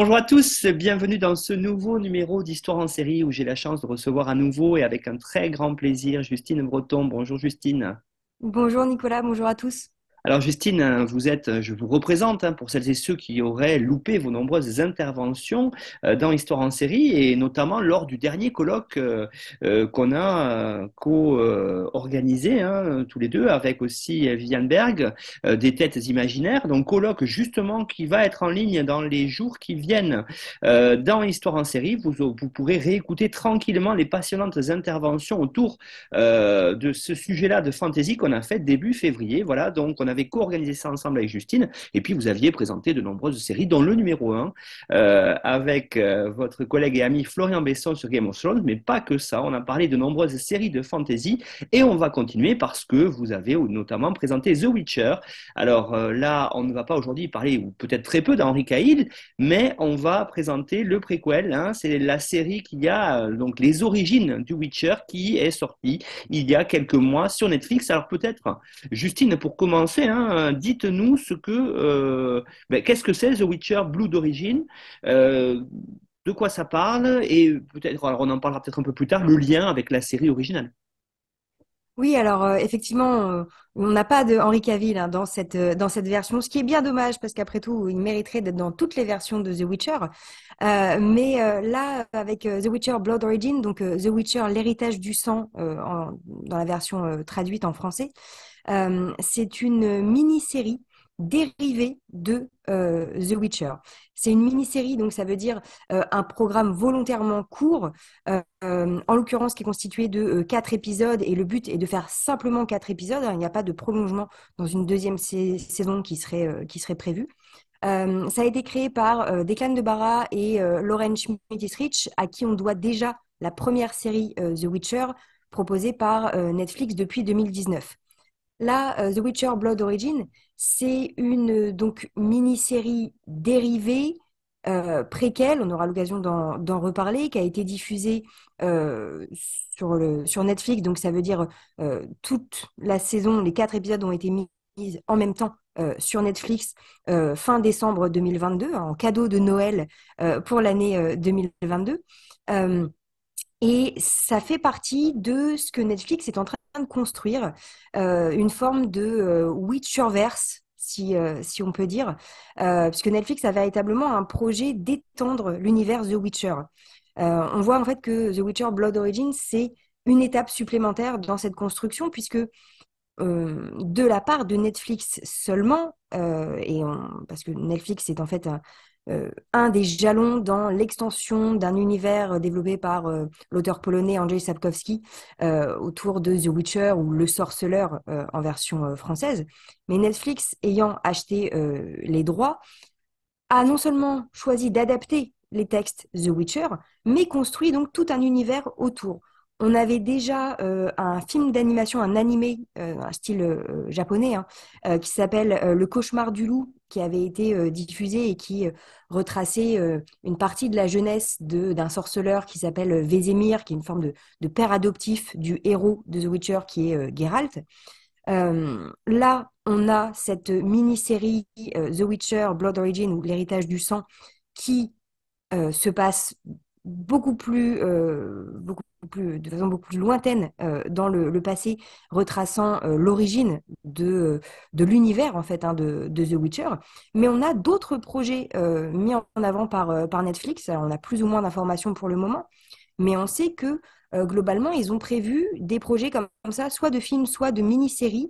Bonjour à tous, bienvenue dans ce nouveau numéro d'Histoire en série où j'ai la chance de recevoir à nouveau et avec un très grand plaisir Justine Breton. Bonjour Justine. Bonjour Nicolas, bonjour à tous. Alors Justine, hein, vous êtes, euh, je vous représente hein, pour celles et ceux qui auraient loupé vos nombreuses interventions euh, dans Histoire en série et notamment lors du dernier colloque euh, qu'on a co-organisé hein, tous les deux avec aussi Viviane Berg des têtes imaginaires. Donc colloque justement qui va être en ligne dans les jours qui viennent dans Histoire en série. Vous, vous pourrez réécouter tranquillement les passionnantes interventions autour de ce sujet-là de fantasy qu'on a fait début février. Voilà, donc on avait co-organisé ça ensemble avec Justine, et puis vous aviez présenté de nombreuses séries, dont le numéro 1, euh, avec euh, votre collègue et ami Florian Besson sur Game of Thrones, mais pas que ça, on a parlé de nombreuses séries de fantasy, et on va continuer parce que vous avez notamment présenté The Witcher. Alors euh, là, on ne va pas aujourd'hui parler, ou peut-être très peu, d'Henri Cahill, mais on va présenter le préquel, hein, c'est la série qui a donc les origines du Witcher qui est sortie il y a quelques mois sur Netflix. Alors peut-être, Justine, pour commencer, Hein. dites-nous ce que, euh, ben, qu'est-ce que c'est The Witcher Blue d'origine, euh, de quoi ça parle, et peut-être, on en parlera peut-être un peu plus tard, le lien avec la série originale. Oui, alors euh, effectivement, on n'a pas de Henri Cavill hein, dans cette dans cette version, ce qui est bien dommage parce qu'après tout, il mériterait d'être dans toutes les versions de The Witcher. mais là, avec The Witcher Blood Origin, donc The Witcher l'héritage du sang dans la version traduite en français, euh, c'est une mini-série dérivée de euh, The Witcher. C'est une mini-série, donc ça veut dire euh, un programme volontairement court, en l'occurrence qui est constitué de quatre épisodes, et le but est de faire simplement quatre épisodes. Hein. il n'y a pas de prolongement dans une deuxième saison qui serait, qui serait prévue. ça a été créé par Declan de Barra et Lauren Schmidt-Rich, à qui on doit déjà la première série The Witcher, proposée par Netflix depuis 2019. Là, euh, The Witcher Blood Origin, c'est une donc mini-série dérivée euh, préquelle, on aura l'occasion d'en reparler, qui a été diffusée euh, sur, Netflix. Donc ça veut dire toute la saison, les quatre épisodes ont été mis en même temps sur Netflix fin décembre 2022, en cadeau de Noël pour l'année 2022. Et ça fait partie de ce que Netflix est en train de construire, euh, une forme de euh, Witcherverse, si, euh, si on peut dire, puisque Netflix a véritablement un projet d'étendre l'univers The Witcher. on voit en fait que The Witcher Blood Origin, c'est une étape supplémentaire dans cette construction, puisque de la part de Netflix seulement, et parce que Netflix est en fait un, un des jalons dans l'extension d'un univers développé par euh, l'auteur polonais Andrzej Sapkowski euh, autour de The Witcher ou Le Sorceleur en version française. Mais Netflix, ayant acheté les droits, a non seulement choisi d'adapter les textes The Witcher, mais construit donc tout un univers autour. On avait déjà un film d'animation, un animé, un style japonais, hein, qui s'appelle Le cauchemar du loup, qui avait été euh, diffusé et qui euh, retraçait euh, une partie de la jeunesse d'un sorceleur qui s'appelle Vézémir, qui est une forme de, père adoptif du héros de The Witcher qui est Geralt. là, on a cette mini-série The Witcher Blood Origin ou l'héritage du sang qui se passe beaucoup plus, beaucoup plus, de façon beaucoup plus lointaine euh, dans le, passé, retraçant euh, l'origine de, de l'univers en fait hein, de, The Witcher. Mais on a d'autres projets euh, mis en avant par, par Netflix. on a plus ou moins d'informations pour le moment, mais on sait que globalement, ils ont prévu des projets comme ça, soit de films, soit de mini-séries,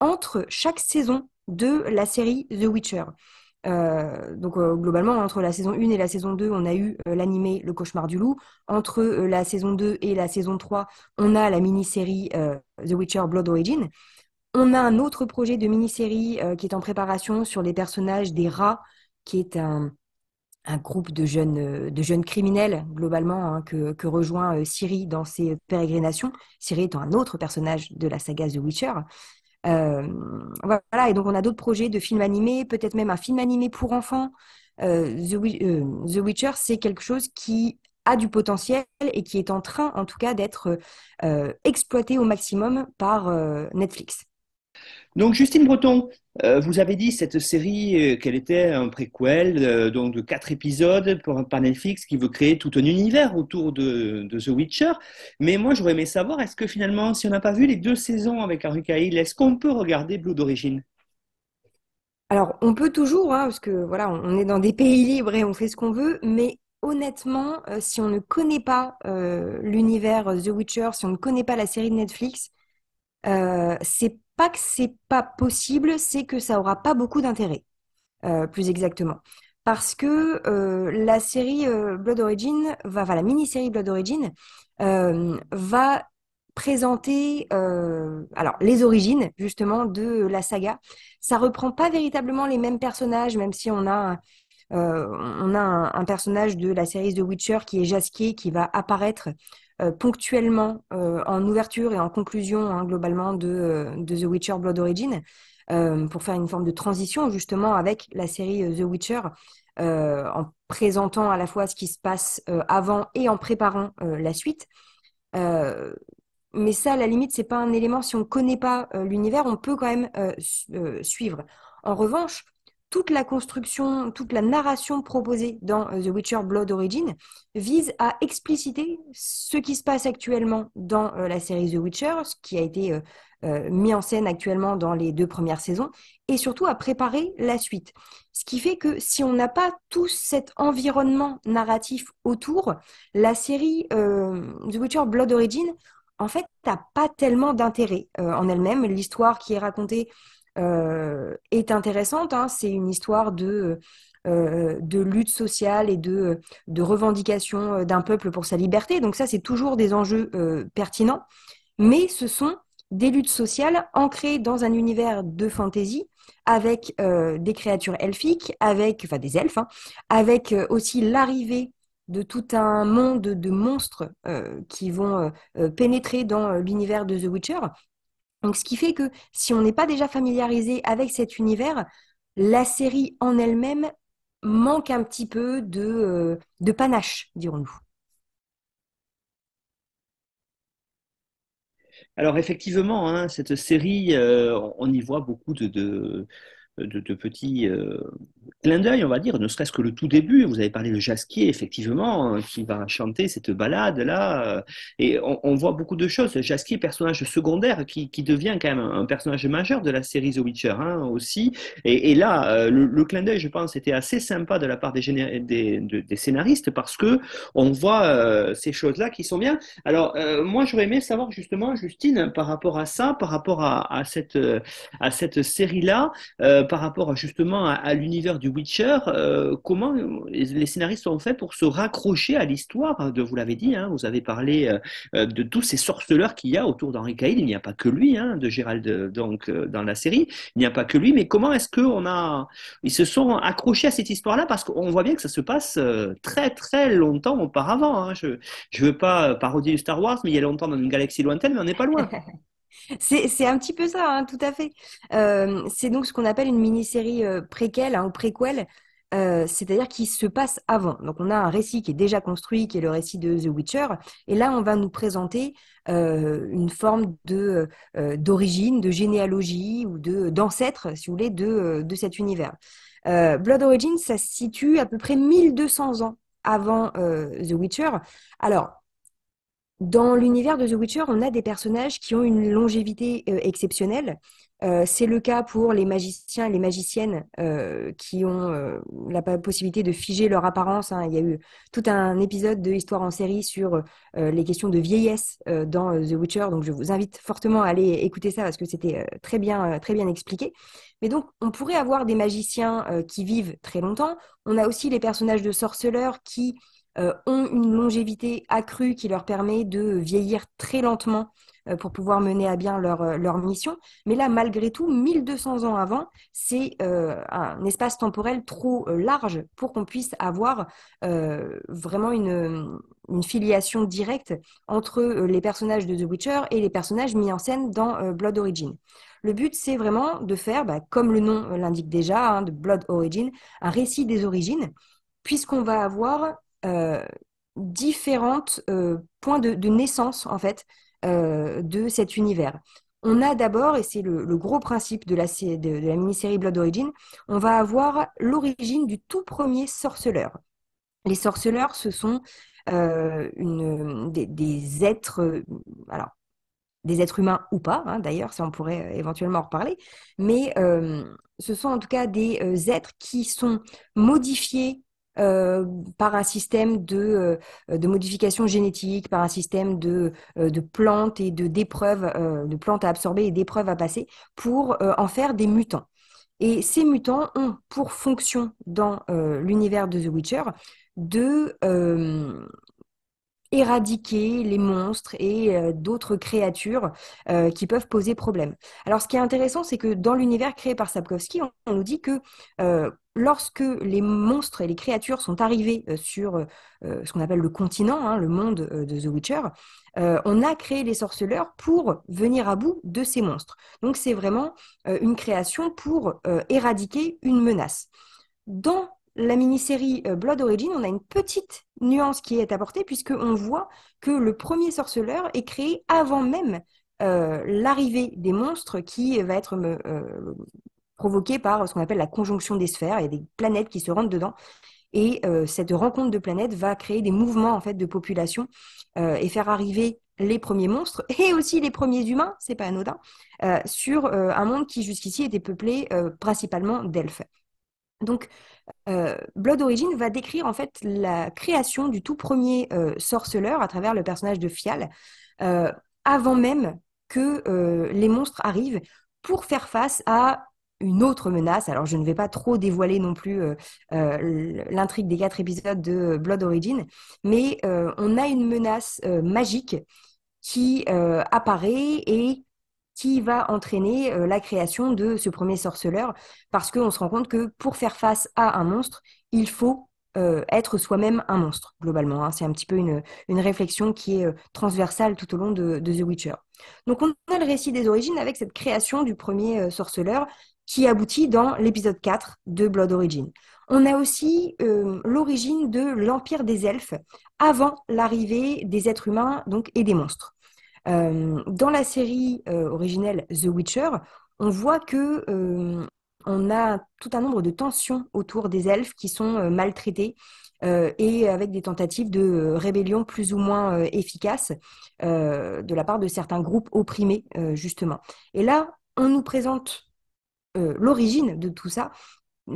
entre chaque saison de la série The Witcher. Euh, donc euh, globalement, entre la saison 1 et la saison 2, on a eu euh, l'animé Le Cauchemar du Loup. Entre la saison 2 et la saison 3, on a la mini-série The Witcher Blood Origin. On a un autre projet de mini-série qui est en préparation sur les personnages des rats, qui est un, un groupe de jeunes, de jeunes criminels, globalement, hein, que, que, rejoint Siri dans ses pérégrinations. Siri étant un autre personnage de la saga The Witcher. Euh, voilà, et donc on a d'autres projets de films animés, peut-être même un film animé pour enfants. Euh, euh, The, Witcher, c'est quelque chose qui a du potentiel et qui est en train, en tout cas, d'être exploité au maximum par Netflix. Donc Justine Breton, vous avez dit cette série euh, qu'elle était un préquel euh, donc de quatre épisodes pour, par Netflix qui veut créer tout un univers autour de, The Witcher. Mais moi j'aurais aimé savoir est-ce que finalement si on n'a pas vu les deux saisons avec Henry Cahill, est-ce qu'on peut regarder Blue d'origine? Alors on peut toujours hein, parce que voilà on est dans des pays libres et on fait ce qu'on veut, mais honnêtement si on ne connaît pas l'univers The Witcher, si on ne connaît pas la série de Netflix, c'est pas que c'est pas possible, c'est que ça aura pas beaucoup d'intérêt, euh, plus exactement. Parce que euh, la série euh, Blood Origin, va, la mini-série Blood Origin, va présenter alors les origines justement de la saga. Ça reprend pas véritablement les mêmes personnages, même si on a on a un, personnage de la série The Witcher qui est Jasquier qui va apparaître euh, ponctuellement euh, en ouverture et en conclusion hein, globalement de, euh, de, The Witcher Blood Origin pour faire une forme de transition justement avec la série The Witcher en présentant à la fois ce qui se passe avant et en préparant la suite. mais ça, à la limite, c'est pas un élément. Si on ne connaît pas l'univers, on peut quand même suivre. En revanche, toute la construction, toute la narration proposée dans euh, The Witcher Blood Origin vise à expliciter ce qui se passe actuellement dans euh, la série The Witcher, ce qui a été euh, mis en scène actuellement dans les deux premières saisons, et surtout à préparer la suite. Ce qui fait que si on n'a pas tout cet environnement narratif autour, la série The Witcher Blood Origin, en fait, n'a pas tellement d'intérêt en elle-même. L'histoire qui est racontée est intéressante. Hein. C'est une histoire de, euh, de lutte sociale et de, de revendication euh, d'un peuple pour sa liberté. Donc ça, c'est toujours des enjeux pertinents. Mais ce sont des luttes sociales ancrées dans un univers de fantasy avec des créatures elfiques, avec, enfin des elfes, hein, avec aussi l'arrivée de tout un monde de monstres qui vont pénétrer dans l'univers de The Witcher. Donc, ce qui fait que si on n'est pas déjà familiarisé avec cet univers, la série en elle-même manque un petit peu de, euh, panache, dirons-nous. Alors effectivement, hein, cette série, euh, on y voit beaucoup de, petits euh, clins d'œil, on va dire, ne serait-ce que le tout début. Vous avez parlé de Jasquier, effectivement, hein, qui va chanter cette balade-là. Euh, et on, voit beaucoup de choses. Jasquier, personnage secondaire, qui, devient quand même un personnage majeur de la série The Witcher hein, aussi. Et, là, euh, le, clin d'œil, je pense, était assez sympa de la part des, scénaristes parce que on voit ces choses-là qui sont bien. Alors, moi, j'aurais aimé savoir justement, Justine, par rapport à ça, par rapport à cette série-là, par rapport justement à, l'univers du Witcher, euh, comment les scénaristes ont fait pour se raccrocher à l'histoire? Vous l'avez dit, hein, vous avez parlé euh, euh, de tous ces sorceleurs qu'il y a autour d'Henri Cahill, il n'y a pas que lui, hein, de Gérald donc dans la série, il n'y a pas que lui, mais comment est-ce qu'on a, ils se sont accrochés à cette histoire-là? Parce qu'on voit bien que ça se passe très très longtemps auparavant. Hein. Je ne veux pas parodier Star Wars, mais il y a longtemps dans une galaxie lointaine, mais on n'est pas loin. C'est un petit peu ça, hein, tout à fait. Euh, c'est donc ce qu'on appelle une mini-série euh, préquelle hein, ou préquelle, euh, c'est-à-dire qui se passe avant. Donc on a un récit qui est déjà construit, qui est le récit de The Witcher, et là on va nous présenter une forme d'origine, de généalogie ou d'ancêtre, si vous voulez, de, de cet univers. Blood Origin, ça se situe à peu près 1200 ans avant The Witcher. Alors, dans l'univers de The Witcher, on a des personnages qui ont une longévité euh, exceptionnelle. Euh, c'est le cas pour les magiciens et les magiciennes euh, qui ont la possibilité de figer leur apparence. Hein. Il y a eu tout un épisode de Histoire en série sur les questions de vieillesse dans The Witcher, donc je vous invite fortement à aller écouter ça parce que c'était très bien, très bien expliqué. Mais donc, on pourrait avoir des magiciens qui vivent très longtemps. On a aussi les personnages de sorceleurs qui ont une longévité accrue qui leur permet de vieillir très lentement euh, pour pouvoir mener à bien leur, euh, leur mission. Mais là, malgré tout, 1200 ans avant, c'est euh, un espace temporel trop large pour qu'on puisse avoir vraiment une, une, filiation directe entre les personnages de The Witcher et les personnages mis en scène dans Blood Origin. Le but, c'est vraiment de faire, bah, comme le nom l'indique déjà, hein, de Blood Origin, un récit des origines, puisqu'on va avoir différents points de, naissance, en fait, euh, de cet univers. On a d'abord, et c'est le, gros principe de la, de, la mini-série Blood Origin, on va avoir l'origine du tout premier sorceleur. Les sorceleurs, ce sont euh, une, des, êtres, alors des êtres humains ou pas, hein, d'ailleurs, ça on pourrait éventuellement en reparler, mais euh, ce sont en tout cas des êtres qui sont modifiés euh, par un système de, euh, de, modification génétique, par un système de, euh, de plantes et de d'épreuves, de plantes à absorber et d'épreuves à passer pour en faire des mutants. Et ces mutants ont pour fonction dans l'univers de The Witcher de éradiquer les monstres et d'autres créatures qui peuvent poser problème. Alors, ce qui est intéressant, c'est que dans l'univers créé par Sapkowski, on, nous dit que lorsque les monstres et les créatures sont arrivés sur ce qu'on appelle le continent, hein, le monde de The Witcher, on a créé les sorceleurs pour venir à bout de ces monstres. Donc, c'est vraiment une création pour éradiquer une menace. Dans la mini-série euh, Blood Origin, on a une petite nuance qui est apportée puisqu'on voit que le premier sorceleur est créé avant même euh, l'arrivée des monstres qui va être euh, provoquée par ce qu'on appelle la conjonction des sphères. Il y a des planètes qui se rentrent dedans. Et cette rencontre de planètes va créer des mouvements en fait de population et faire arriver les premiers monstres et aussi les premiers humains, c'est pas anodin, sur un monde qui jusqu'ici était peuplé principalement d'elfes. Donc, euh, Blood Origin va décrire en fait la création du tout premier euh, sorceleur à travers le personnage de Fial, euh, avant même que les monstres arrivent pour faire face à une autre menace. Alors, je ne vais pas trop dévoiler non plus l'intrigue des quatre épisodes de Blood Origin, mais on a une menace magique qui apparaît et qui va entraîner euh, la création de ce premier sorceleur, parce qu'on se rend compte que pour faire face à un monstre, il faut euh, être soi-même un monstre, globalement. Hein. C'est un petit peu une, réflexion qui est euh, transversale tout au long de, The Witcher. Donc on a le récit des origines avec cette création du premier sorceleur qui aboutit dans l'épisode 4 de Blood Origin. On a aussi l'origine de l'Empire des Elfes avant l'arrivée des êtres humains donc, et des monstres. Euh, dans la série euh, originelle The Witcher, on voit que euh, on a tout un nombre de tensions autour des elfes qui sont maltraités et avec des tentatives de rébellion plus ou moins efficaces de la part de certains groupes opprimés, justement. Et là, on nous présente l'origine de tout ça,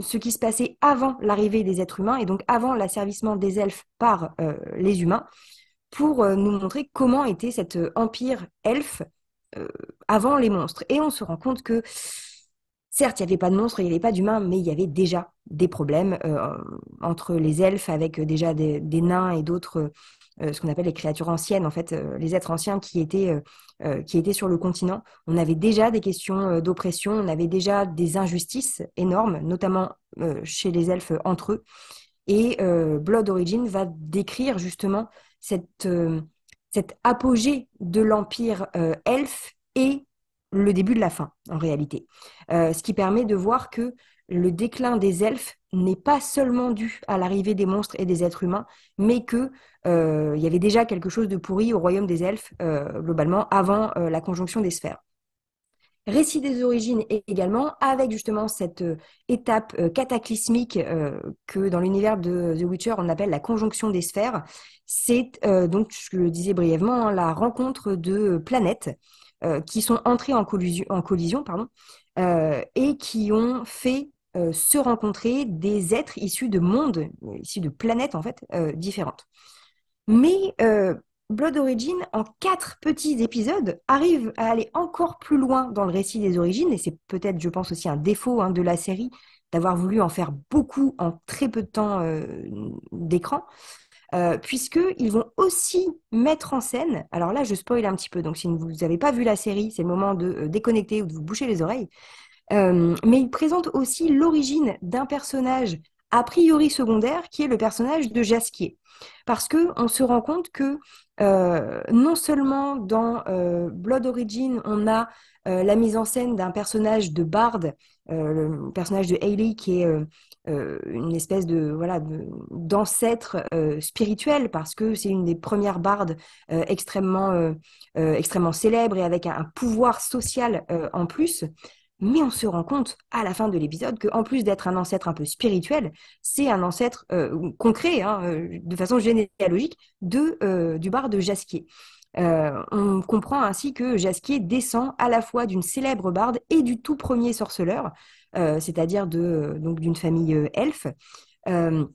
ce qui se passait avant l'arrivée des êtres humains et donc avant l'asservissement des elfes par les humains pour euh, nous montrer comment était cet euh, empire elfe euh, avant les monstres. Et on se rend compte que, certes, il n'y avait pas de monstres, il n'y avait pas d'humains, mais il y avait déjà des problèmes entre les elfes, avec déjà des, nains et d'autres, ce qu'on appelle les créatures anciennes, en fait, les êtres anciens qui étaient, qui étaient sur le continent. On avait déjà des questions d'oppression, on avait déjà des injustices énormes, notamment chez les elfes entre eux. Et Blood Origin va décrire justement cette, euh, cette apogée de l'empire euh, elfe et le début de la fin, en réalité. Euh, ce qui permet de voir que le déclin des elfes n'est pas seulement dû à l'arrivée des monstres et des êtres humains, mais qu'il il y avait déjà quelque chose de pourri au royaume des elfes, globalement, avant la conjonction des sphères. Récit des origines également, avec justement cette euh, étape euh, cataclysmique euh, que dans l'univers de The Witcher on appelle la conjonction des sphères. C'est donc, je le disais brièvement, hein, la rencontre de planètes qui sont entrées en collision, en collision pardon, et qui ont fait se rencontrer des êtres issus de mondes, issus de planètes en fait différentes. Mais Blood Origin, en quatre petits épisodes, arrive à aller encore plus loin dans le récit des origines, et c'est peut-être, je pense, aussi un défaut hein, de la série d'avoir voulu en faire beaucoup en très peu de temps euh, d'écran. puisqu'ils vont aussi mettre en scène, alors là je spoil un petit peu, donc si vous n'avez pas vu la série, c'est le moment de déconnecter ou de vous boucher les oreilles, mais ils présentent aussi l'origine d'un personnage a priori secondaire qui est le personnage de Jasquier. Parce que on se rend compte que non seulement dans Blood Origin, on a la mise en scène d'un personnage de Bard, le personnage de Hayley qui est euh, une espèce de voilà d'ancêtre euh, spirituel parce que c'est une des premières bardes euh, extrêmement extrêmement célèbre et avec un, pouvoir social en plus. Mais on se rend compte à la fin de l'épisode qu'en plus d'être un ancêtre un peu spirituel, c'est un ancêtre concret, hein, de façon généalogique, de, du bar de Jasquier. on comprend ainsi que Jasquier descend à la fois d'une célèbre barde et du tout premier sorceleur, euh, c'est-à-dire d'une famille euh, elfe euh,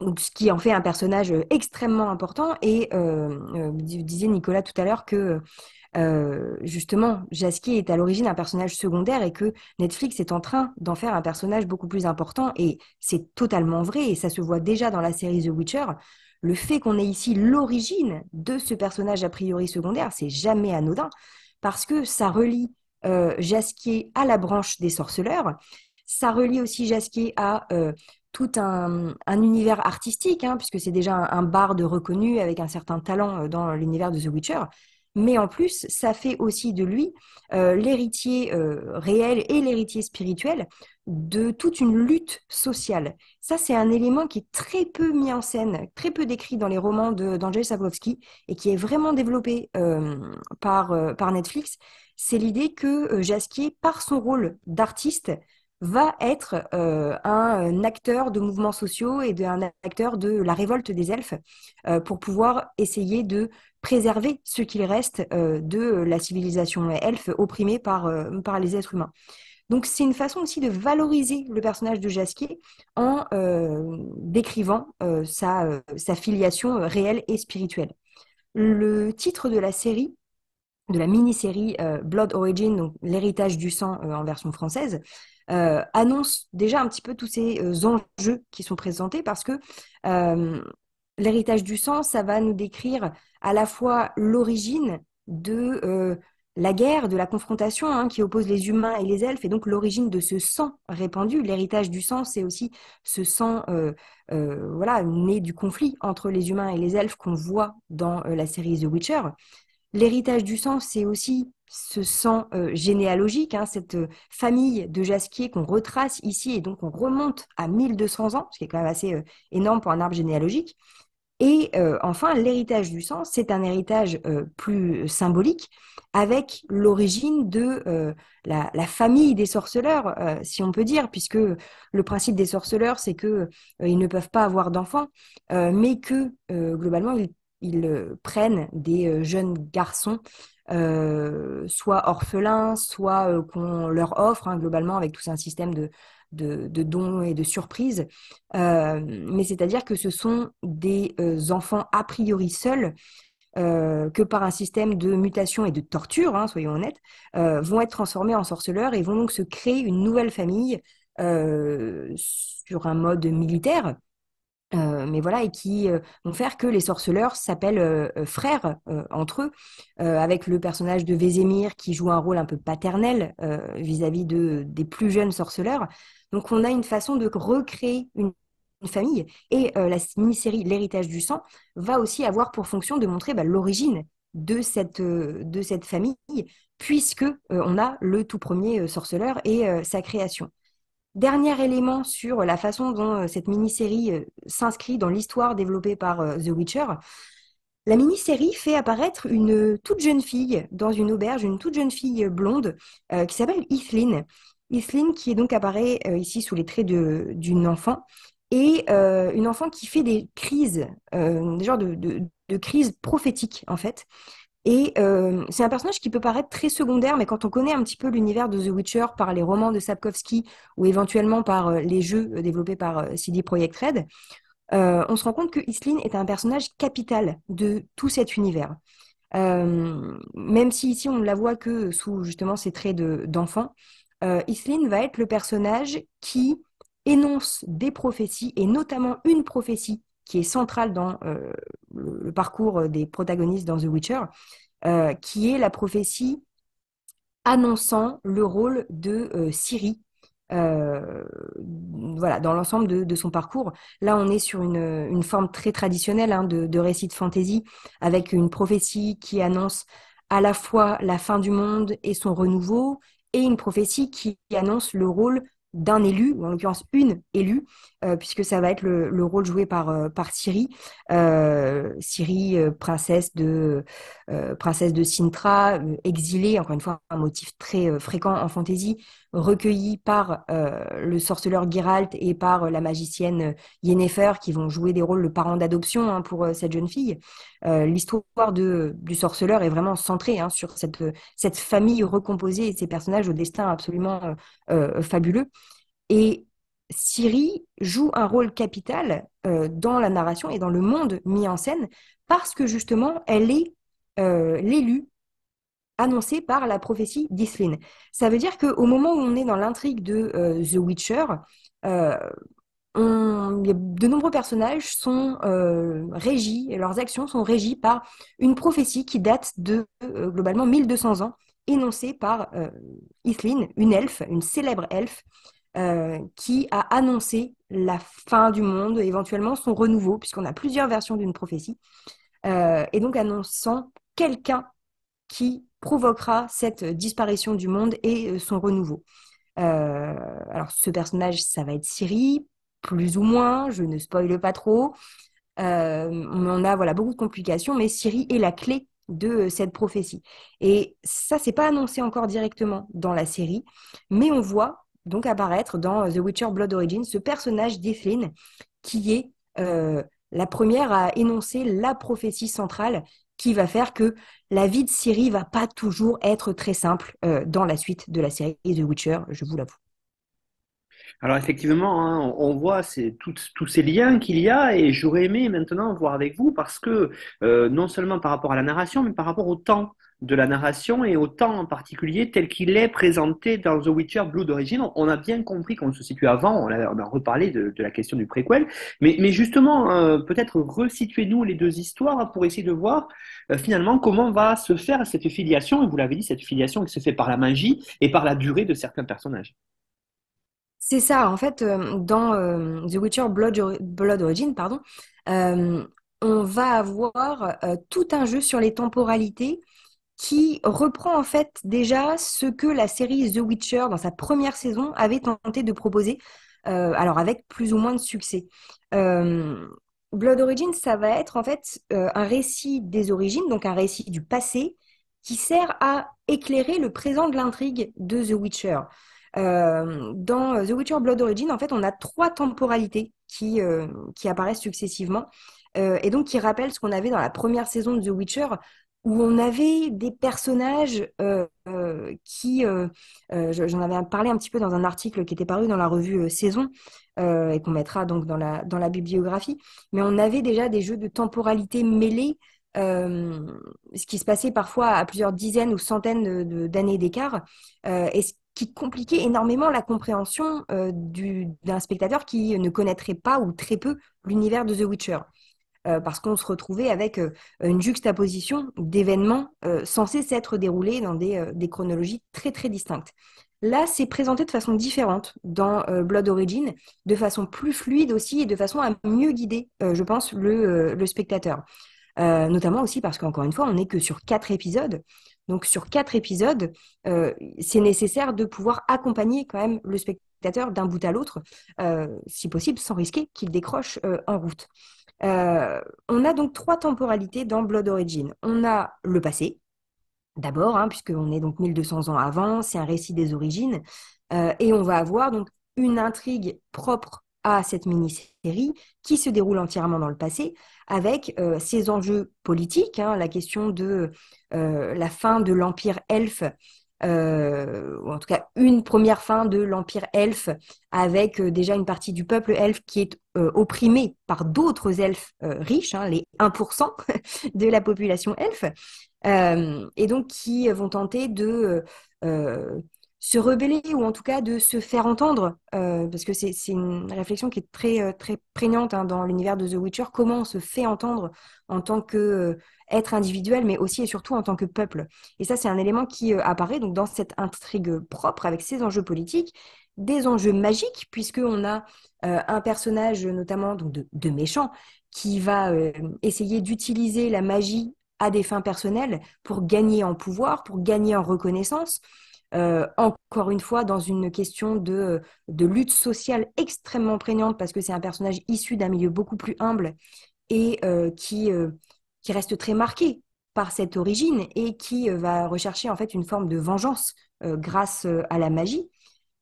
ce qui en fait un personnage extrêmement important. Et euh, disait Nicolas tout à l'heure que justement Jasquier est à l'origine un personnage secondaire et que Netflix est en train d'en faire un personnage beaucoup plus important. Et c'est totalement vrai et ça se voit déjà dans la série The Witcher. Le fait qu'on ait ici l'origine de ce personnage a priori secondaire, c'est jamais anodin parce que ça relie euh, Jasquier à la branche des sorceleurs. Ça relie aussi Jasquier à euh, tout un, univers artistique, hein, puisque c'est déjà un, barde reconnu avec un certain talent euh, dans l'univers de The Witcher. Mais en plus, ça fait aussi de lui l'héritier réel et l'héritier spirituel de toute une lutte sociale. Ça, c'est un élément qui est très peu mis en scène, très peu décrit dans les romans d'Angel Sapkowski et qui est vraiment développé par, Netflix c'est l'idée que euh, Jasquier, par son rôle d'artiste, va être euh, un, acteur de mouvements sociaux et un acteur de la révolte des elfes euh, pour pouvoir essayer de préserver ce qu'il reste de la civilisation elfe opprimée par, les êtres humains. Donc c'est une façon aussi de valoriser le personnage de Jasquier en décrivant sa, filiation réelle et spirituelle. Le titre de la série de la mini-série euh, Blood Origin, donc l'héritage du sang euh, en version française, euh, annonce déjà un petit peu tous ces enjeux qui sont présentés parce que l'héritage du sang, ça va nous décrire à la fois l'origine de la guerre, de la confrontation hein, qui oppose les humains et les elfes, et donc l'origine de ce sang répandu. L'héritage du sang, c'est aussi ce sang voilà, né du conflit entre les humains et les elfes qu'on voit dans la série The Witcher. L'héritage du sang, c'est aussi ce sang euh, généalogique, hein, cette euh, famille de Jasquier qu'on retrace ici et donc on remonte à 1200 ans, ce qui est quand même assez euh, énorme pour un arbre généalogique. Et enfin, l'héritage du sang, c'est un héritage plus symbolique avec l'origine de la, famille des sorceleurs, si on peut dire, puisque le principe des sorceleurs, c'est que ils ne peuvent pas avoir d'enfants, mais que globalement, ils euh, prennent des euh, jeunes garçons, euh, soit orphelins, soit qu'on leur offre, hein, globalement, avec tout un système de, de, dons et de surprises. mais c'est-à-dire que ce sont des enfants a priori seuls. que par un système de mutation et de torture, hein, soyons honnêtes, vont être transformés en sorceleurs et vont donc se créer une nouvelle famille sur un mode militaire, euh, mais voilà, et qui euh, vont faire que les sorceleurs s'appellent euh, frères entre eux, avec le personnage de Vézémir qui joue un rôle un peu paternel vis-à-vis de, des plus jeunes sorceleurs. Donc on a une façon de recréer une, famille, et la mini-série L'héritage du sang va aussi avoir pour fonction de montrer bah, l'origine de cette, de cette famille, puisque on a le tout premier sorceleur et sa création. Dernier élément sur la façon dont euh, cette mini-série euh, s'inscrit dans l'histoire développée par euh, The Witcher. La mini-série fait apparaître une toute jeune fille dans une auberge, une toute jeune fille blonde qui s'appelle Ethelyn. Ethelyn qui est donc apparaît ici sous les traits d'une enfant et une enfant qui fait des crises, des genres de crises prophétiques en fait. Et euh, c'est un personnage qui peut paraître très secondaire, mais quand on connaît un petit peu l'univers de The Witcher par les romans de Sapkowski ou éventuellement par euh, les jeux euh, développés par CD Projekt Red, on se rend compte que Islin est un personnage capital de tout cet univers. même si ici on ne la voit que sous justement ses traits d'enfant, de, Islin va être le personnage qui énonce des prophéties, et notamment une prophétie qui est centrale dans le, parcours des protagonistes dans The Witcher, qui est la prophétie annonçant le rôle de Ciri euh, voilà, dans l'ensemble de, son parcours. Là, on est sur une, forme très traditionnelle hein, de, de, récit de fantasy, avec une prophétie qui annonce à la fois la fin du monde et son renouveau, et une prophétie qui annonce le rôle d'un élu, ou en l'occurrence une élue, euh, puisque ça va être le, rôle joué par, euh, par Ciri. Euh, Ciri, princesse, de, princesse de Sintra, exilée, encore une fois, un motif très fréquent en fantaisie, recueillie par le sorceleur Geralt et par la magicienne Yennefer, qui vont jouer des rôles de parents d'adoption hein, pour cette jeune fille. L'histoire du sorceleur est vraiment centrée hein, sur cette, cette famille recomposée et ces personnages au destin absolument fabuleux. Et Siri joue un rôle capital euh, dans la narration et dans le monde mis en scène parce que justement, elle est euh, l'élu annoncé par la prophétie d'Islin. Ça veut dire qu'au moment où on est dans l'intrigue de euh, The Witcher, de nombreux personnages sont régis, et leurs actions sont régies par une prophétie qui date de globalement 1200 ans, énoncée par Islin, une elfe, une célèbre elfe, euh, qui a annoncé la fin du monde, éventuellement son renouveau, puisqu'on a plusieurs versions d'une prophétie, euh, et donc annonçant quelqu'un qui provoquera cette disparition du monde et euh, son renouveau. alors ce personnage, ça va être Siri, plus ou moins, je ne spoile pas trop. on en a voilà, beaucoup de complications, mais Siri est la clé de cette prophétie. Et ça, c'est pas annoncé encore directement dans la série, mais on voit donc apparaître dans The Witcher Blood Origin ce personnage d'Ethelyn qui est euh, la première à énoncer la prophétie centrale qui va faire que la vie de Ciri va pas toujours être très simple euh, dans la suite de la série The Witcher, je vous l'avoue. Alors effectivement, hein, on voit tous ces liens qu'il y a et j'aurais aimé maintenant voir avec vous parce que euh, non seulement par rapport à la narration, mais par rapport au temps de la narration et au temps en particulier tel qu'il est présenté dans The Witcher Blue d'origine. On a bien compris qu'on se situe avant, on a, reparlé de, la question du préquel, mais, justement, euh, peut-être resituez-nous les deux histoires pour essayer de voir euh, finalement comment va se faire cette filiation, et vous l'avez dit, cette filiation qui se fait par la magie et par la durée de certains personnages. C'est ça, en fait, euh, dans The Witcher Blood, Blood Origin, pardon, on va avoir tout un jeu sur les temporalités qui reprend en fait déjà ce que la série The Witcher dans sa première saison avait tenté de proposer, euh, alors avec plus ou moins de succès. Euh, Blood Origin, ça va être en fait euh, un récit des origines, donc un récit du passé, qui sert à éclairer le présent de l'intrigue de The Witcher. dans The Witcher Blood Origin, en fait, on a trois temporalités qui, qui apparaissent successivement et donc qui rappellent ce qu'on avait dans la première saison de The Witcher, où on avait des personnages euh, euh, qui, euh, j'en avais parlé un petit peu dans un article qui était paru dans la revue Saison et qu'on mettra donc dans la, dans la bibliographie, mais on avait déjà des jeux de temporalité mêlés, ce qui se passait parfois à plusieurs dizaines ou centaines d'années d'écart, et ce qui compliquait énormément la compréhension d'un spectateur qui ne connaîtrait pas ou très peu l'univers de The Witcher. Euh, parce qu'on se retrouvait avec euh, une juxtaposition d'événements euh, censés s'être déroulés dans des, chronologies très très distinctes. Là, c'est présenté de façon différente dans Blood Origin, de façon plus fluide aussi et de façon à mieux guider, je pense, le, spectateur. notamment aussi parce qu'encore une fois, on n'est que sur quatre épisodes. Donc sur quatre épisodes, c'est nécessaire de pouvoir accompagner quand même le spectateur d'un bout à l'autre, si possible, sans risquer qu'il décroche en route. Euh, on a donc trois temporalités dans Blood Origin. On a le passé, d'abord, hein, puisqu'on est donc 1200 ans avant, c'est un récit des origines, euh, et on va avoir donc une intrigue propre à cette mini-série qui se déroule entièrement dans le passé, avec euh, ses enjeux politiques, hein, la question de la fin de l'empire elfe euh, ou en tout cas une première fin de l'empire elfe, avec euh, déjà une partie du peuple elfe qui est euh, opprimé par d'autres elfes riches, hein, les 1% de la population elfe, et donc qui vont tenter de se rebeller ou en tout cas de se faire entendre, euh, parce que c'est une réflexion qui est très, euh, très prégnante hein, dans l'univers de The Witcher, comment on se fait entendre en tant que euh, individuel, mais aussi et surtout en tant que peuple. Et ça, c'est un élément qui apparaît dans cette intrigue propre avec ses enjeux politiques, des enjeux magiques, puisqu'on a un personnage notamment donc de, de méchant qui va essayer d'utiliser la magie à des fins personnelles pour gagner en pouvoir, pour gagner en reconnaissance. Euh, encore une fois, dans une question de, de lutte sociale extrêmement prégnante, parce que c'est un personnage issu d'un milieu beaucoup plus humble et euh, qui, euh, qui reste très marqué par cette origine et qui va rechercher en fait une forme de vengeance grâce à la magie.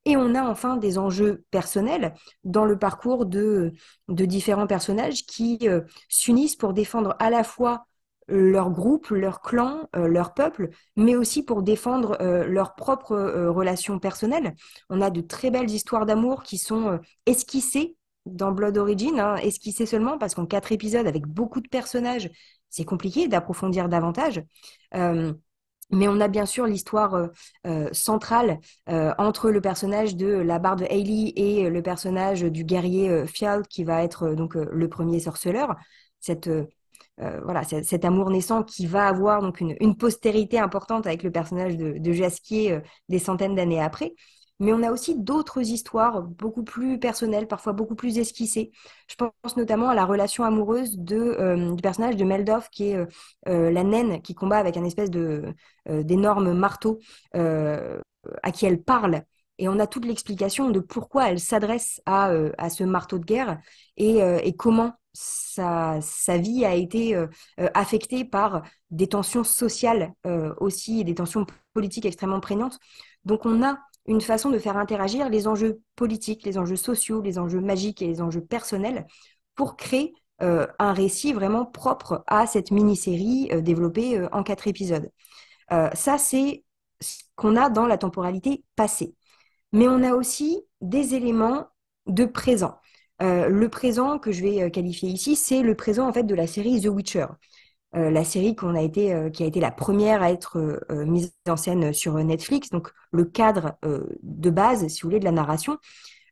Et on a enfin des enjeux personnels dans le parcours de, de différents personnages qui s'unissent pour défendre à la fois leur groupe, leur clan, euh, leur peuple, mais aussi pour défendre euh, leurs propres euh, relations personnelles. On a de très belles histoires d'amour qui sont esquissées dans Blood Origin, hein, esquissées seulement parce qu'en quatre épisodes avec beaucoup de personnages, c'est compliqué d'approfondir davantage. Mais on a bien sûr l'histoire centrale entre le personnage de la barde Hailey et le personnage du guerrier Fial, qui va être donc le premier sorceleur. Cette euh, voilà, cet amour naissant qui va avoir donc une, postérité importante avec le personnage de, de Jasquier euh, des centaines d'années après. Mais on a aussi d'autres histoires beaucoup plus personnelles, parfois beaucoup plus esquissées. Je pense notamment à la relation amoureuse euh, du personnage de Meldorf, qui est la naine qui combat avec un espèce d'énorme marteau à qui elle parle. Et on a toute l'explication de pourquoi elle s'adresse à, à, ce marteau de guerre et, et comment sa, vie a été euh, euh, affectée par des tensions sociales euh, aussi et des tensions politiques extrêmement prégnantes. Donc on a une façon de faire interagir les enjeux politiques, les enjeux sociaux, les enjeux magiques et les enjeux personnels pour créer un récit vraiment propre à cette mini-série développée en quatre épisodes. ça, c'est ce qu'on a dans la temporalité passée. Mais on a aussi des éléments de présent. Euh, le présent que je vais euh, qualifier ici, c'est le présent en fait de la série The Witcher. Euh, la série a été, qui a été la première à être mise en scène sur Netflix, donc le cadre de base, si vous voulez, de la narration,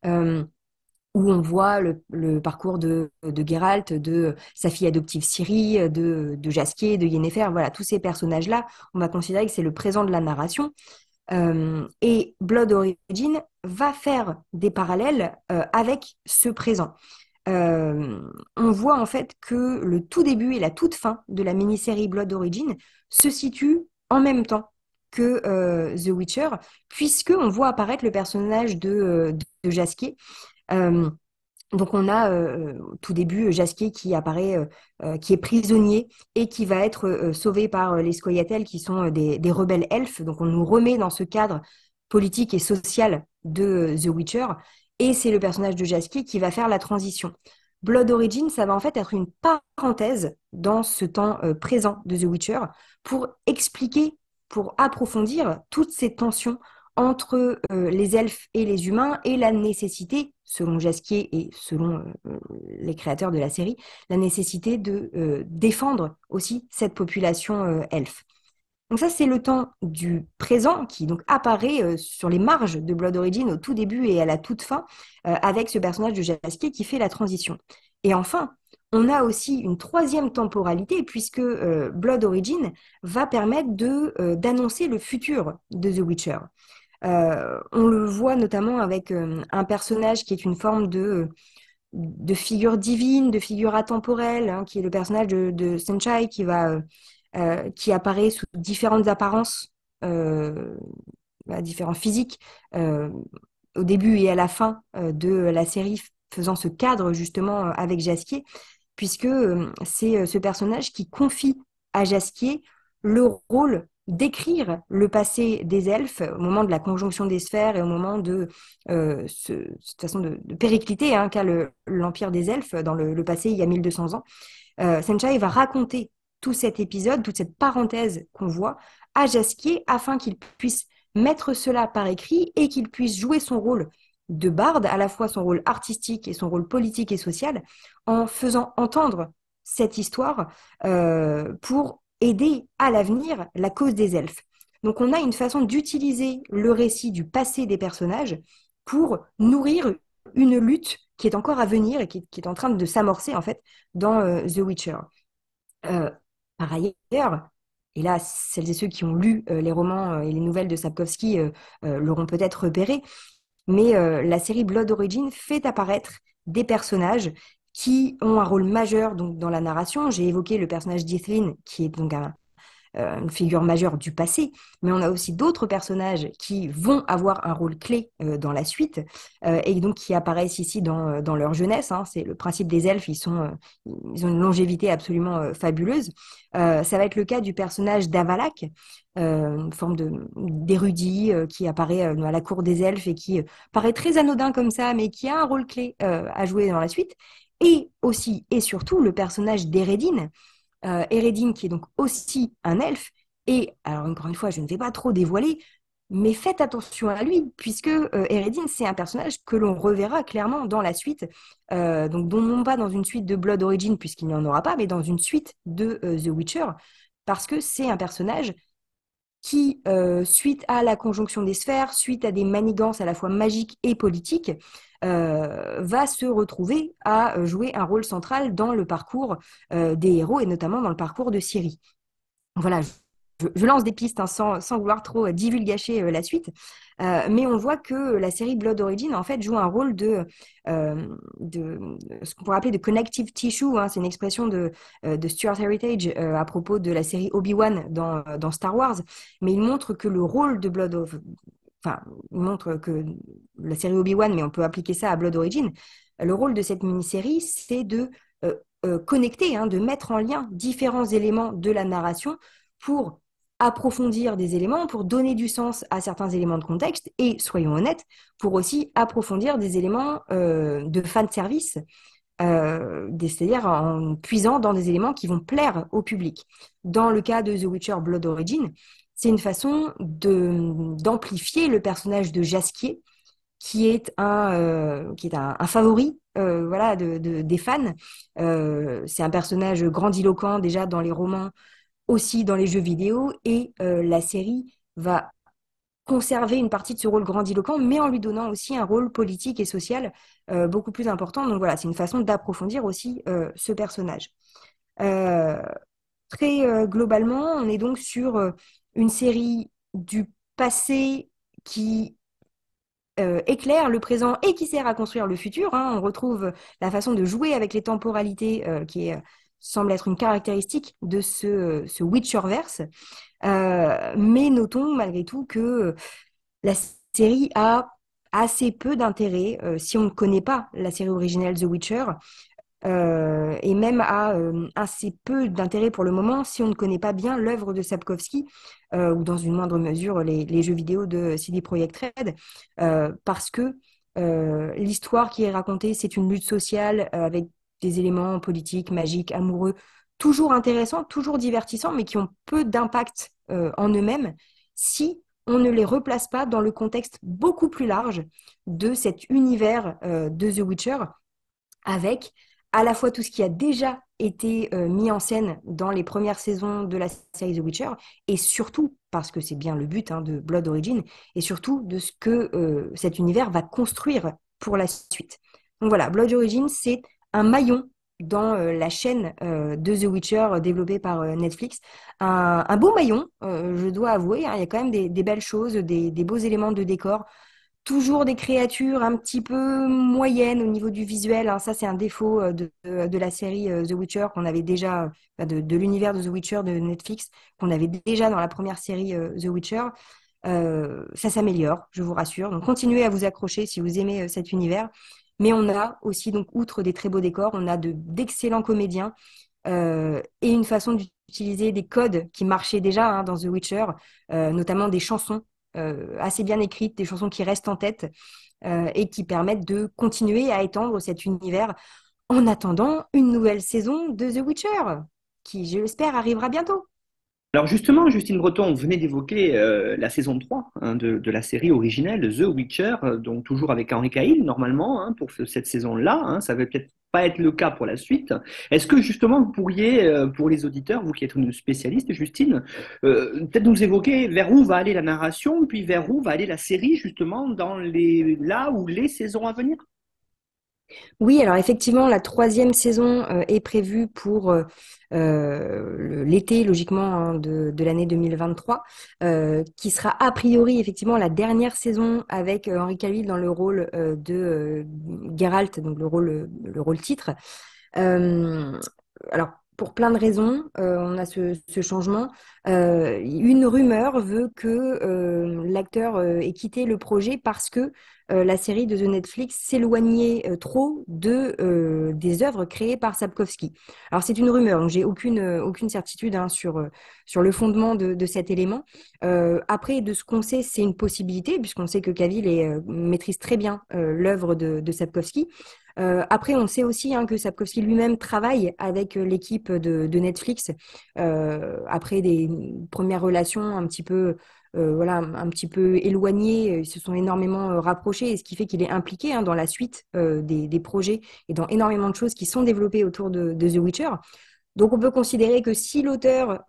où on voit le, parcours de, de, Geralt, de sa fille adoptive Ciri, de, de Jasquier, de Yennefer, voilà, tous ces personnages-là, on va considérer que c'est le présent de la narration. Euh, et Blood Origin va faire des parallèles euh, avec ce présent. Euh, on voit en fait que le tout début et la toute fin de la mini-série Blood Origin se situent en même temps que The Witcher, puisque on voit apparaître le personnage de, de Jasquier. Donc on a euh, tout début Jasquier qui apparaît, euh, euh, qui est prisonnier et qui va être sauvé par les Scoia'tael qui sont des, rebelles elfes. Donc on nous remet dans ce cadre politique et social de The Witcher et c'est le personnage de Jasquier qui va faire la transition. Blood Origin, ça va en fait être une parenthèse dans ce temps présent de The Witcher pour expliquer, pour approfondir toutes ces tensions entre euh, les elfes et les humains et la nécessité, selon Jasquier et selon euh, les créateurs de la série, la nécessité de euh, défendre aussi cette population elfe. Donc ça, c'est le temps du présent qui donc apparaît sur les marges de Blood Origin au tout début et à la toute fin avec ce personnage de Jasquier qui fait la transition. Et enfin, on a aussi une troisième temporalité puisque Blood Origin va permettre d'annoncer le futur de The Witcher. Euh, on le voit notamment avec euh, un personnage qui est une forme de, de figure divine, de figure atemporelle, hein, qui est le personnage de, de qui, va, euh, qui apparaît sous différentes apparences, bah, différents physiques, au début et à la fin de la série, faisant ce cadre justement avec Jasquier, puisque c'est ce personnage qui confie à Jasquier le rôle d'écrire le passé des elfes au moment de la conjonction des sphères et au moment de euh, cette façon de, de péricliter hein, qu'a l'empire des elfes dans le, passé il y a 1200 ans. Euh, va raconter tout cet épisode, toute cette parenthèse qu'on voit à Jasquier afin qu'il puisse mettre cela par écrit et qu'il puisse jouer son rôle de barde, à la fois son rôle artistique et son rôle politique et social, en faisant entendre cette histoire euh, pour aider à l'avenir la cause des elfes. Donc on a une façon d'utiliser le récit du passé des personnages pour nourrir une lutte qui est encore à venir et qui, est en train de s'amorcer en fait dans euh, The Witcher. Euh, par ailleurs, et là, celles et ceux qui ont lu les romans et les nouvelles de Sapkowski l'auront peut-être repéré, mais la série Blood Origin fait apparaître des personnages qui ont un rôle majeur donc, dans la narration. J'ai évoqué le personnage d'Ethelyn, qui est donc euh, une figure majeure du passé, mais on a aussi d'autres personnages qui vont avoir un rôle clé euh, dans la suite euh, et donc qui apparaissent ici dans, dans leur jeunesse. Hein. C'est le principe des elfes, ils, sont, ils ont une longévité absolument fabuleuse. ça va être le cas du personnage d'Avalak, une forme d'érudit qui apparaît à la cour des elfes et qui paraît très anodin comme ça, mais qui a un rôle clé à jouer dans la suite. Et aussi et surtout le personnage d'Eredine, euh, qui est donc aussi un elfe. Et alors, encore une fois, je ne vais pas trop dévoiler, mais faites attention à lui, puisque euh, c'est un personnage que l'on reverra clairement dans la suite, euh, donc non pas dans une suite de Blood Origin, puisqu'il n'y en aura pas, mais dans une suite de The Witcher, parce que c'est un personnage qui, suite à la conjonction des sphères, suite à des manigances à la fois magiques et politiques, euh, va se retrouver à euh, jouer un rôle central dans le parcours euh, des héros et notamment dans le parcours de Syrie. Voilà, je, lance des pistes hein, sans, vouloir trop divulgacher la suite, mais on voit que la série Blood Origin en fait joue un rôle de, de ce qu'on pourrait appeler de connective tissue. Hein, c'est une expression de, Stuart Heritage à propos de la série Obi-Wan dans, dans, Star Wars, mais il montre que le rôle de Blood of, enfin, montre que la série Obi-Wan, mais on peut appliquer ça à Blood Origin, le rôle de cette mini-série, c'est de euh, euh, connecter, hein, de mettre en lien différents éléments de la narration pour approfondir des éléments, pour donner du sens à certains éléments de contexte et, soyons honnêtes, pour aussi approfondir des éléments euh, de fan service, c'est-à-dire en puisant dans des éléments qui vont plaire au public. Dans le cas de The Witcher Blood Origin, c'est une façon d'amplifier le personnage de Jasquier, qui est un, euh, qui est un, favori euh, voilà, de, des fans. Euh, c'est un personnage grandiloquent déjà dans les romans, aussi dans les jeux vidéo, et la série va conserver une partie de ce rôle grandiloquent, mais en lui donnant aussi un rôle politique et social beaucoup plus important. Donc voilà, c'est une façon d'approfondir aussi ce personnage. très globalement, on est donc sur une série du passé qui euh, éclaire le présent et qui sert à construire le futur. Hein. On retrouve la façon de jouer avec les temporalités euh, qui semble être une caractéristique de ce, ce Witcherverse. Euh, mais notons malgré tout que la série a assez peu d'intérêt si on ne connaît pas la série originelle The Witcher. Euh, et même a euh, assez peu d'intérêt pour le moment si on ne connaît pas bien l'œuvre de Sapkowski euh, ou dans une moindre mesure les, jeux vidéo de CD Projekt Red, parce que l'histoire qui est racontée, c'est une lutte sociale avec des éléments politiques, magiques, amoureux, toujours intéressants, toujours divertissants, mais qui ont peu d'impact en eux-mêmes si on ne les replace pas dans le contexte beaucoup plus large de cet univers de The Witcher, avec à la fois tout ce qui a déjà été euh, mis en scène dans les premières saisons de la série The Witcher, et surtout, parce que c'est bien le but hein, de Blood Origin, et surtout de ce que euh, cet univers va construire pour la suite. Donc voilà, Blood Origin, c'est un maillon dans euh, la chaîne de The Witcher développée par Netflix. Un, beau maillon, je dois avouer, hein, il y a quand même des, belles choses, des, beaux éléments de décor toujours des créatures un petit peu moyennes au niveau du visuel. Hein. Ça, c'est un défaut euh, de, la série euh, The Witcher qu'on avait déjà, de, l'univers de The Witcher de Netflix, qu'on avait déjà dans la première série euh, The Witcher. ça s'améliore, je vous rassure. Donc, continuez à vous accrocher si vous aimez cet univers. Mais on a aussi, donc, outre des très beaux décors, on a d'excellents comédiens et une façon d'utiliser des codes qui marchaient déjà hein, dans The Witcher, notamment des chansons euh, assez bien écrites, des chansons qui restent en tête euh, et qui permettent de continuer à étendre cet univers en attendant une nouvelle saison de The Witcher, qui, je l'espère, arrivera bientôt. Alors justement, Justine Breton, venez d'évoquer euh, la saison 3 hein, de, la série originelle The Witcher, donc toujours avec Henri Cahill normalement hein, pour cette saison-là. Hein. ça va peut-être pas être le cas pour la suite. Est-ce que justement vous pourriez, euh, pour les auditeurs, vous qui êtes une spécialiste, Justine, euh, peut-être nous évoquer vers où va aller la narration, puis vers où va aller la série justement dans les là ou les saisons à venir? Oui, alors effectivement, la troisième saison euh, est prévue pour euh, euh, l'été, logiquement, hein, de, l'année 2023, qui sera a priori effectivement la dernière saison avec Henri Cavill dans le rôle de Geralt, donc le rôle, le rôle titre. alors, pour plein de raisons, on a ce, changement. une rumeur veut que l'acteur ait quitté le projet parce que euh, la série de The Netflix s'éloignait euh, trop de euh, des œuvres créées par Sapkowski. Alors c'est une rumeur, donc j'ai aucune aucune certitude hein, sur sur le fondement de, cet élément. après, de ce qu'on sait, c'est une possibilité puisqu'on sait que Cavill maîtrise très bien l'œuvre de Sapkowski. Après, on sait aussi hein, que Sapkowski lui-même travaille avec l'équipe de, Netflix après des premières relations un petit peu euh, voilà, un petit peu éloignés, ils se sont énormément euh, rapprochés, ce qui fait qu'il est impliqué hein, dans la suite euh, des, projets et dans énormément de choses qui sont développées autour de, The Witcher. Donc on peut considérer que si l'auteur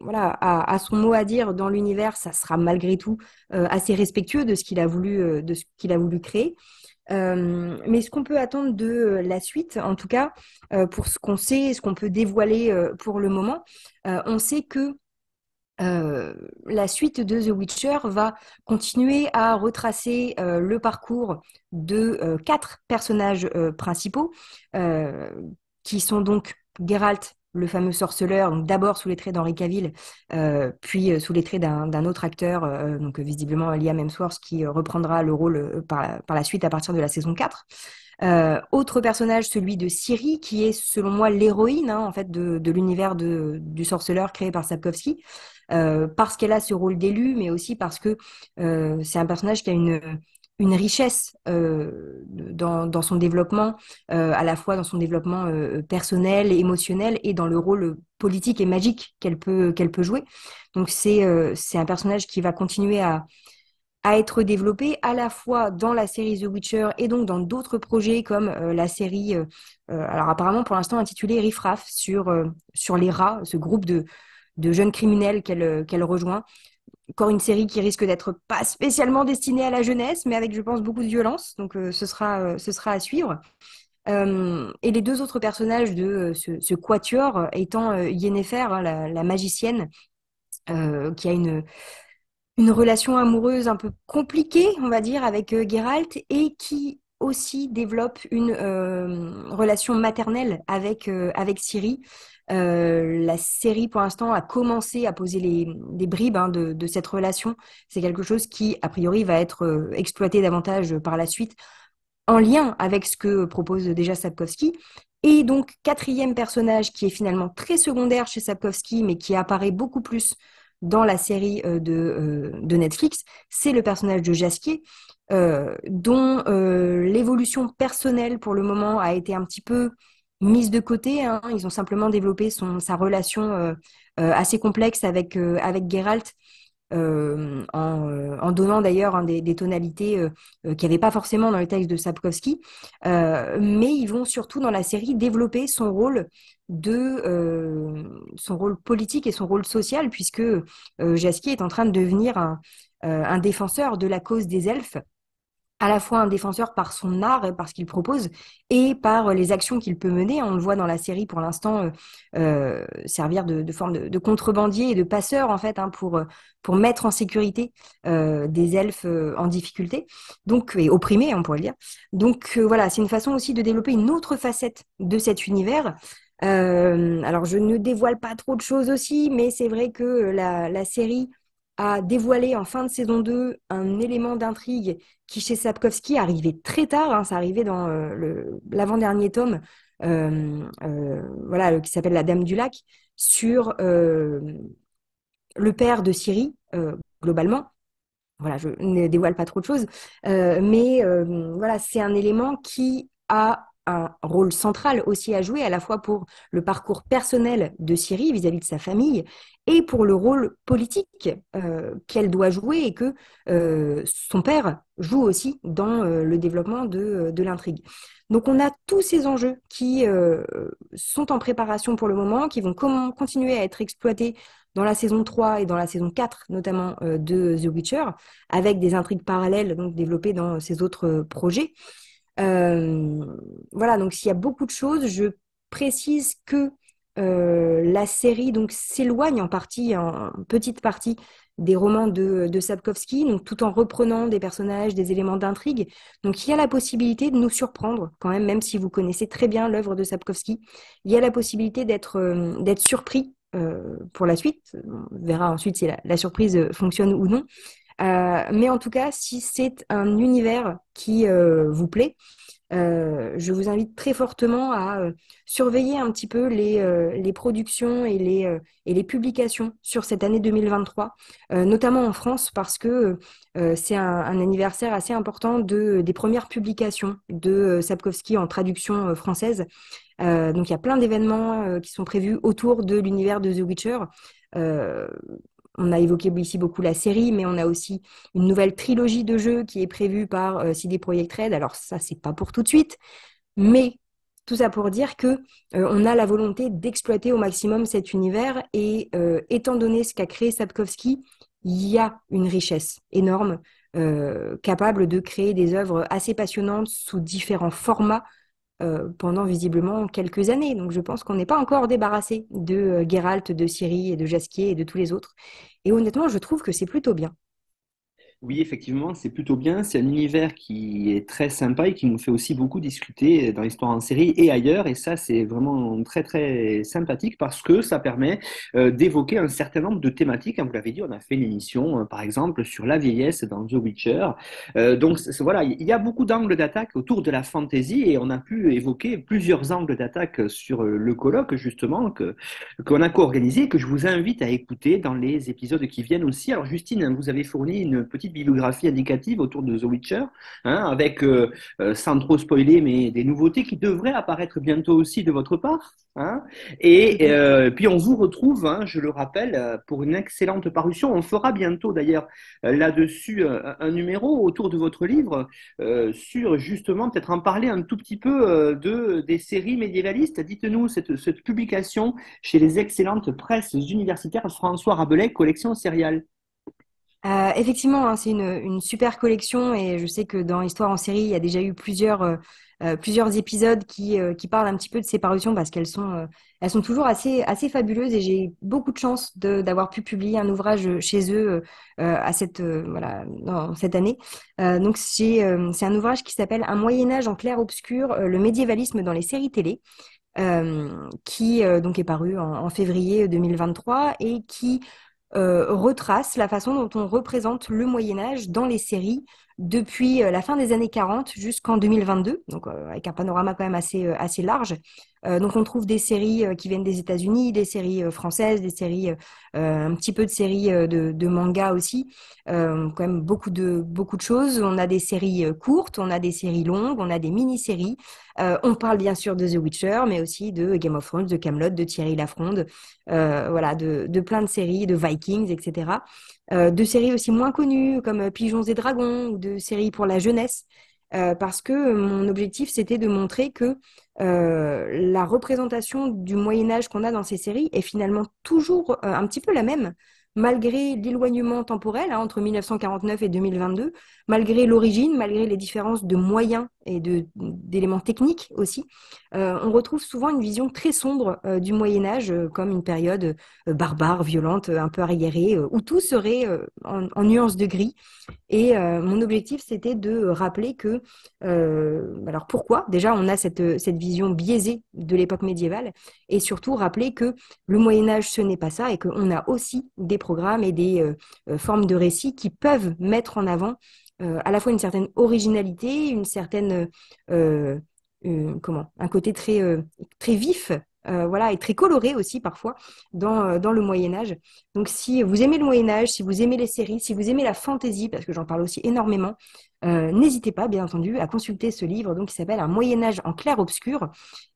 voilà, a, son mot à dire dans l'univers, ça sera malgré tout assez respectueux de ce qu'il a voulu, de ce qu'il a voulu créer. Mais ce qu'on peut attendre de la suite, en tout cas, pour ce qu'on sait, ce qu'on peut dévoiler pour le moment, on sait que euh, la suite de The Witcher va continuer à retracer euh, le parcours de euh, quatre personnages principaux, qui sont donc Geralt, le fameux sorceleur, d'abord sous les traits d'Henri Cavill, puis sous les traits d'un autre acteur, donc visiblement Liam Hemsworth, qui reprendra le rôle par, la suite à partir de la saison 4. autre personnage, celui de Ciri, qui est selon moi l'héroïne hein, en fait de, de l'univers du sorceleur créé par Sapkowski. Euh, parce qu'elle a ce rôle d'élu, mais aussi parce que euh, c'est un personnage qui a une, une richesse euh, dans, son développement, à la fois dans son développement personnel, émotionnel et dans le rôle politique et magique qu'elle peut, qu'elle peut jouer. Donc c'est c'est un personnage qui va continuer à, à être développé à la fois dans la série The Witcher et donc dans d'autres projets comme la série, alors apparemment pour l'instant intitulée Riffraff sur, sur les rats, ce groupe de, de jeunes criminels qu'elle qu'elle rejoint. Encore une série qui risque d'être pas spécialement destinée à la jeunesse, mais avec, je pense, beaucoup de violence. Donc, euh, ce, sera, euh, ce sera à suivre. Euh, et les deux autres personnages de ce, quatuor étant Yennefer, hein, la, la, magicienne, qui a une, une relation amoureuse un peu compliquée, on va dire, avec Geralt, et qui aussi développe une relation maternelle avec, avec Ciri. Euh, la série, pour l'instant, a commencé à poser les, des bribes hein, de, cette relation. C'est quelque chose qui, a priori, va être euh, exploité davantage par la suite en lien avec ce que propose déjà Sapkowski. Et donc, quatrième personnage qui est finalement très secondaire chez Sapkowski, mais qui apparaît beaucoup plus dans la série euh, de, de Netflix, c'est le personnage de Jasquier, dont l'évolution personnelle pour le moment a été un petit peu mise de côté. Hein. Ils ont simplement développé son, sa relation euh, euh, assez complexe avec, euh, avec Geralt. en, donnant d'ailleurs hein, des, tonalités qu'il n'y avait pas forcément dans le texte de Sapkowski, mais ils vont surtout dans la série développer son rôle de son rôle politique et son rôle social, puisque Jaskier est en train de devenir un, un défenseur de la cause des elfes à la fois un défenseur par son art, et par ce qu'il propose, et par les actions qu'il peut mener. On le voit dans la série pour l'instant euh, euh, servir de, forme de, contrebandier et de passeur en fait hein, pour pour mettre en sécurité euh, des elfes en difficulté, donc et opprimés, on pourrait le dire. Donc voilà, c'est une façon aussi de développer une autre facette de cet univers. alors je ne dévoile pas trop de choses aussi, mais c'est vrai que la série a dévoilé en fin de saison 2 un élément d'intrigue qui, chez Sapkowski, arrivait très tard. Hein, ça arrivait dans euh, l'avant-dernier tome, euh, euh, voilà, qui s'appelle La Dame du Lac, sur le père de Syrie, globalement. Voilà, je ne dévoile pas trop de choses, mais voilà, c'est un élément qui a un rôle central aussi à jouer, à la fois pour le parcours personnel de Ciri vis-à-vis de sa famille et pour le rôle politique euh, qu'elle doit jouer et que euh, son père joue aussi dans euh, le développement de, de l'intrigue. Donc on a tous ces enjeux qui sont en préparation pour le moment, qui vont continuer à être exploités dans la saison 3 et dans la saison 4 notamment de The Witcher, avec des intrigues parallèles donc développées dans ces autres projets. Euh, voilà, donc s'il y a beaucoup de choses, je précise que euh, la série donc s'éloigne en partie, en petite partie, des romans de, Sapkowski, donc tout en reprenant des personnages, des éléments d'intrigue. Donc il y a la possibilité de nous surprendre quand même, même si vous connaissez très bien l'œuvre de Sapkowski. Il y a la possibilité d'être euh, d'être surpris pour la suite. On verra ensuite si la surprise fonctionne ou non. Euh, mais en tout cas, si c'est un univers qui euh, vous plaît, euh, je vous invite très fortement à surveiller un petit peu les, les productions et les, et les publications sur cette année 2023, notamment en France, parce que c'est un, anniversaire assez important de, des premières publications de Sapkowski en traduction française. donc il y a plein d'événements qui sont prévus autour de l'univers de The Witcher. On a évoqué ici beaucoup la série, mais on a aussi une nouvelle trilogie de jeux qui est prévue par euh, CD Projekt Red. Alors ça, c'est pas pour tout de suite, mais tout ça pour dire que euh, on a la volonté d'exploiter au maximum cet univers et euh, étant donné ce qu'a créé Sapkowski, il y a une richesse énorme capable de créer des œuvres assez passionnantes sous différents formats euh, pendant visiblement quelques années. Donc je pense qu'on n'est pas encore débarrassé de euh, Geralt, de Ciri et de Jasquier et de tous les autres. Et honnêtement, je trouve que c'est plutôt bien. Oui, effectivement, c'est plutôt bien. C'est un univers qui est très sympa et qui nous fait aussi beaucoup discuter dans l'histoire en série et ailleurs. Et ça, c'est vraiment très, très sympathique parce que ça permet euh, d'évoquer un certain nombre de thématiques. Hein, vous l'avez dit, on a fait une émission, euh, par exemple, sur la vieillesse dans The Witcher. Euh, donc, voilà, il y a beaucoup d'angles d'attaque autour de la fantasy et on a pu évoquer plusieurs angles d'attaque sur le colloque, justement, que, qu'on a co-organisé et que je vous invite à écouter dans les épisodes qui viennent aussi. Alors, Justine, vous avez fourni une petite bibliographie indicative autour de The Witcher, hein, avec, euh, euh, sans trop spoiler, mais des nouveautés qui devraient apparaître bientôt aussi de votre part. Hein. Et euh, puis on vous retrouve, hein, je le rappelle, pour une excellente parution. On fera bientôt d'ailleurs là-dessus un, numéro autour de votre livre sur justement peut-être en parler un tout petit peu de des séries médiévalistes. Dites-nous cette, cette publication chez les excellentes presses universitaires François Rabelais, collection sériale. Euh, effectivement, hein, c'est une, une, super collection et je sais que dans Histoire en série, il y a déjà eu plusieurs, euh, euh plusieurs épisodes qui, euh, qui parlent un petit peu de ces parutions parce qu'elles sont, elles sont toujours assez, assez fabuleuses et j'ai beaucoup de chance d'avoir pu publier un ouvrage chez eux à cette, voilà, dans, cette année. donc, c'est un ouvrage qui s'appelle Un Moyen-Âge en clair-obscur, le médiévalisme dans les séries télé. qui donc est paru en, février 2023 et qui euh, retrace la façon dont on représente le Moyen Âge dans les séries depuis euh, la fin des années 40 jusqu'en 2022, donc euh, avec un panorama quand même assez, assez large. donc on trouve des séries qui viennent des États-Unis, des séries françaises, des séries, un petit peu de séries de, manga aussi, quand même beaucoup de, beaucoup de choses. On a des séries courtes, on a des séries longues, on a des mini-séries. on parle bien sûr de The Witcher, mais aussi de Game of Thrones, de Camelot, de Thierry Lafronde, voilà, de plein de séries, de Vikings, etc. Euh, de séries aussi moins connues comme euh, Pigeons et Dragons ou de séries pour la jeunesse, euh, parce que mon objectif c'était de montrer que la représentation du Moyen Âge qu'on a dans ces séries est finalement toujours un petit peu la même malgré l'éloignement temporel hein, entre 1949 et 2022, malgré l'origine, malgré les différences de moyens et d'éléments techniques aussi, euh, on retrouve souvent une vision très sombre euh, du Moyen Âge euh, comme une période barbare, violente, un peu arriérée, où tout serait en, en nuances de gris. Et mon objectif, c'était de rappeler que, alors pourquoi? Déjà, on a cette, cette vision biaisée de l'époque médiévale, et surtout rappeler que le Moyen Âge, ce n'est pas ça, et qu'on a aussi des programmes et des formes de récits qui peuvent mettre en avant euh, à la fois une certaine originalité, une certaine euh, euh, comment, un côté très très vif. voilà, et très coloré aussi parfois dans, le Moyen Âge. Donc si vous aimez le Moyen Âge, si vous aimez les séries, si vous aimez la fantaisie, parce que j'en parle aussi énormément, n'hésitez pas, bien entendu, à consulter ce livre donc, qui s'appelle Un Moyen Âge en clair-obscur.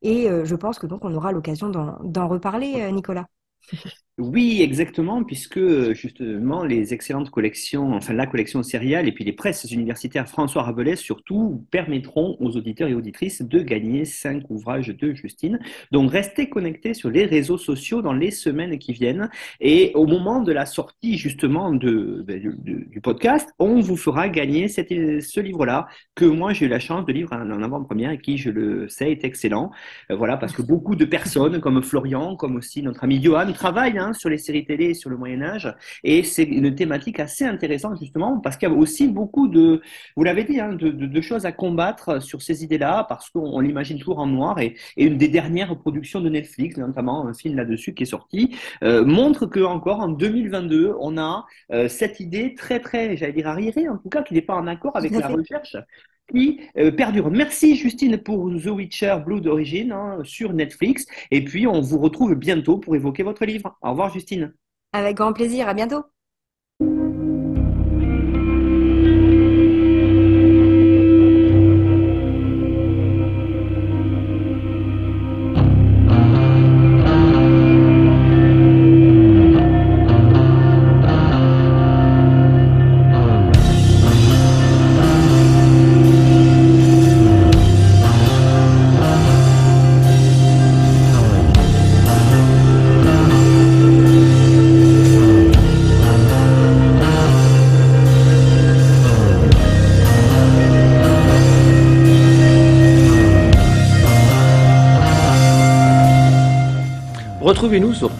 Et je pense que donc on aura l'occasion d'en reparler, Nicolas. Oui, exactement, puisque justement les excellentes collections, enfin la collection sériale et puis les presses universitaires François Rabelais surtout permettront aux auditeurs et auditrices de gagner cinq ouvrages de Justine. Donc restez connectés sur les réseaux sociaux dans les semaines qui viennent et au moment de la sortie justement de, du podcast, on vous fera gagner ce livre-là que moi j'ai eu la chance de lire en avant-première et qui, je le sais, est excellent. Euh, voilà, parce que beaucoup de personnes comme Florian, comme aussi notre ami Johan, travaillent. Hein, sur les séries télé et sur le Moyen Âge. Et c'est une thématique assez intéressante justement parce qu'il y a aussi beaucoup de, vous l'avez dit, hein, de, choses à combattre sur ces idées-là parce qu'on l'imagine toujours en noir. Et, une des dernières productions de Netflix, notamment un film là-dessus qui est sorti, euh, montre que encore en 2022, on a euh, cette idée très très, j'allais dire arriérée en tout cas, qui n'est pas en accord avec la recherche qui euh, perdure. Merci Justine pour The Witcher Blue d'origine hein, sur Netflix. Et puis on vous retrouve bientôt pour évoquer votre livre. Au revoir Justine. Avec grand plaisir, à bientôt.